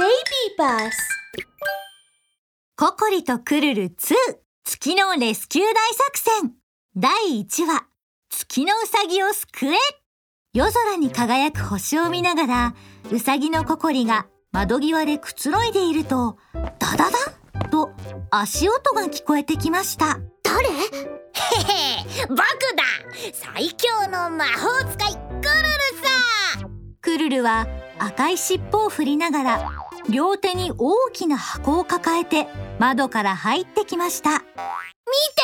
Baby Bus ココリとクルル2月のレスキュー大作戦。第1話月のうさぎを救え。夜空に輝く星を見ながらうさぎのココリが窓際でくつろいでいるとダダダと足音が聞こえてきました。誰？へ へ僕だ！最強の魔法使いクルルさクルルは赤い尻尾を振りながら両手に大きな箱を抱えて窓から入ってきました。見て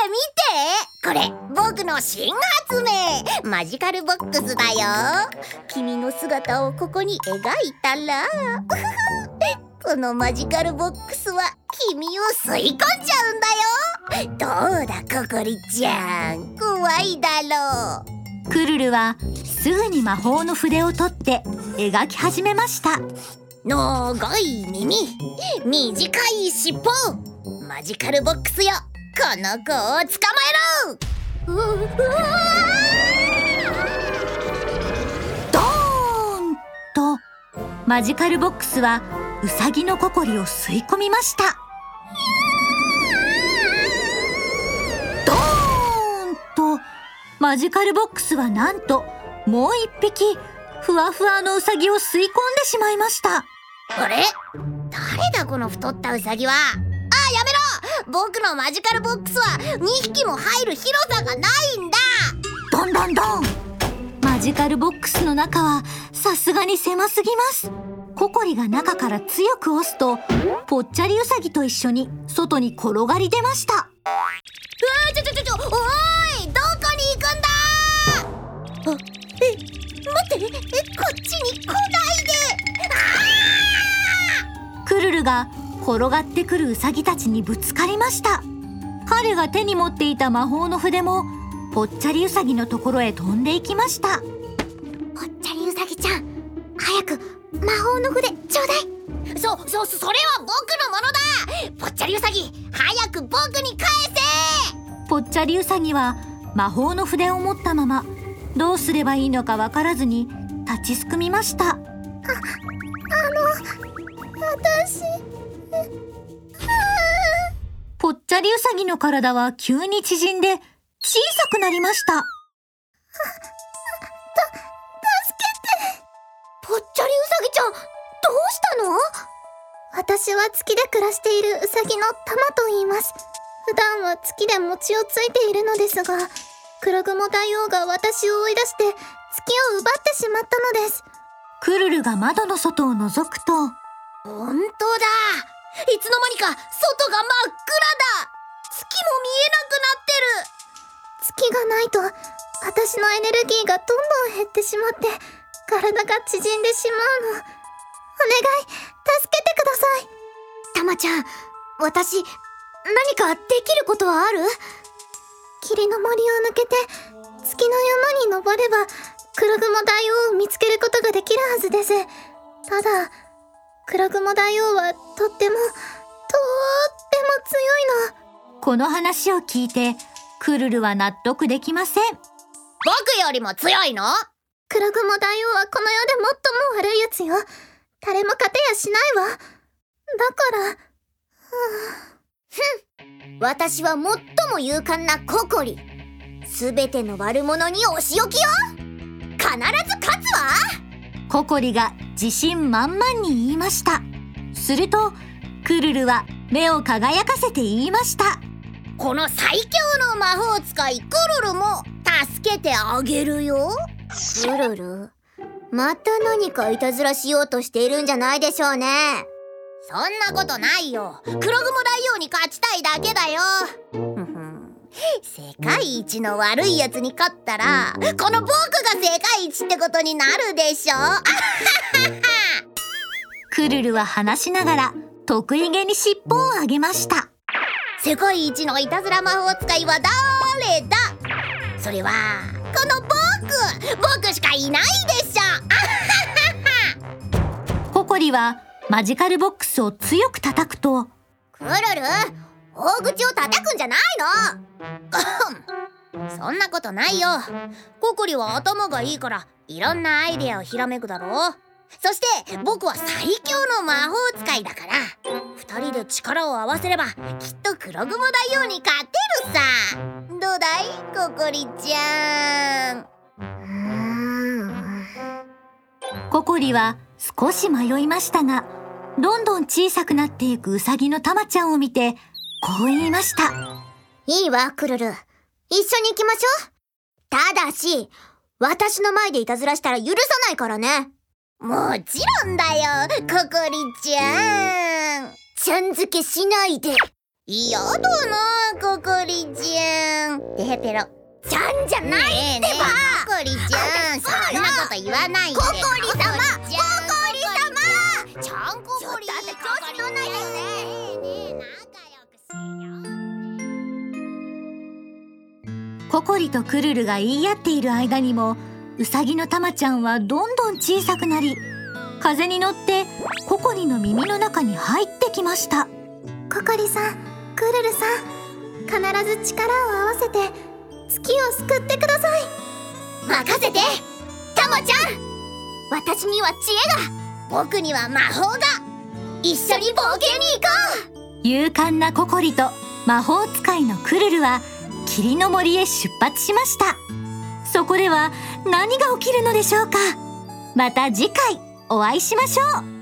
見て。これ僕の新発明。マジカルボックスだよ。君の姿をここに描いたら。このマジカルボックスは君を吸い込んじゃうんだよ。どうだココリちゃん。怖いだろう。クルルはすぐに魔法の筆を取って描き始めました長い耳。短い尻尾。マジカルボックスよ。この子を捕まえろ。ううわドーンと。マジカルボックスはウサギのココリを吸い込みました。ドーンと。マジカルボックスはなんともう一匹ふわふわのウサギを吸い込んでしまいました。あれ？誰だこの太ったウサギは？あやめろ！僕のマジカルボックスは2匹も入る広さがないんだ！どんどんどんマジカルボックスの中はさすがに狭すぎます。ココリが中から強く押すとぽっちゃりウサギと一緒に外に転がり出ました。うわちょちょちょちょおーい！どこに行くんだあえ待って。えこっちに来ないでが転がってくるウサギたちにぶつかりました。彼が手に持っていた魔法の筆もぽっちゃりウサギのところへ飛んでいきました。ぽっちゃりウサギちゃん早く魔法の筆ちょうだい。そ、そ、それは僕のものだ。ぽっちゃりウサギ早く僕に返せ。ぽっちゃりウサギは魔法の筆を持ったままどうすればいいのかわからずに立ちすくみました私ぽっちゃりウサギの体は急に縮んで小さくなりました助けてぽっちゃりウサギちゃんどうしたの私は月で暮らしているウサギのタマと言います。普段は月で餅をついているのですが、黒雲大王が私を追い出して月を奪ってしまったのです。クルルが窓の外を覗くと本当だいつの間にか外が真っ暗だ月も見月がないと、私のエネルギーがどんどん減ってしまって、体が縮んでしまうの。お願い、助けてください。えなくなってるたまちゃん私何かできることはある？霧の森を抜けて、月の山に登れば、黒雲大王を見つけることができるはずです。ただ、黒雲大王はとっても、とーっても強いの。この話を聞いてクルルは納得できません僕よりも強いの？黒雲大王はこの世で最も悪いやつよ。誰も勝てやしないわ。だから、私は最も勇敢なココリすべての悪者にお仕置きよ必ず勝つわココリが自信満々に言いました。するとクルルは目を輝かせて言いました。この最強の魔法使いクルルも助けてあげるよ。クルル？また何かいたずらしようとしているんじゃないでしょうね。そんなことないよ。黒雲大王に勝ちたいだけだよ世界一の悪いやつに勝ったらこの僕が世界一ってことになるでしょ。クルルは話しながら得意げに尻尾を上げました。世界一のいたずら魔法使いは誰だ？それはこの僕。僕しかいないでしょ。ココリはマジカルボックスを強く叩くとクルル大口を叩くんじゃないの。そんなことないよ。ココリは頭がいいからいろんなアイデアをひらめくだろそして僕は最強の魔法使いだから。二人で力を合わせればきっと黒雲大王に勝てるさ。どうだい？ココリちゃん。ココリは少し迷いましたがどんどん小さくなっていくウサギのタマちゃんを見てこう言いました。いいわクルル。一緒に行きましょう。ただし私の前でいたずらしたら許さないからね。もちろんだよココリちゃん。ちゃん付けしないで。嫌だなココリちゃん。てへぺろちゃんじゃないってば、ココリちゃん。そんなこと言わないで。ココリ様ココリ様ちゃんココリとクルルが言い合っている間にもウサギのタマちゃんはどんどん小さくなり風に乗ってココリの耳の中に入ってきました。ココリさんクルルさん必ず力を合わせて月を救ってください。任せてタマちゃん。私には知恵が僕には魔法が。一緒に冒険に行こう。勇敢なココリと魔法使いのクルルは霧の森へ出発しました。そこでは何が起きるのでしょうか。また次回お会いしましょう。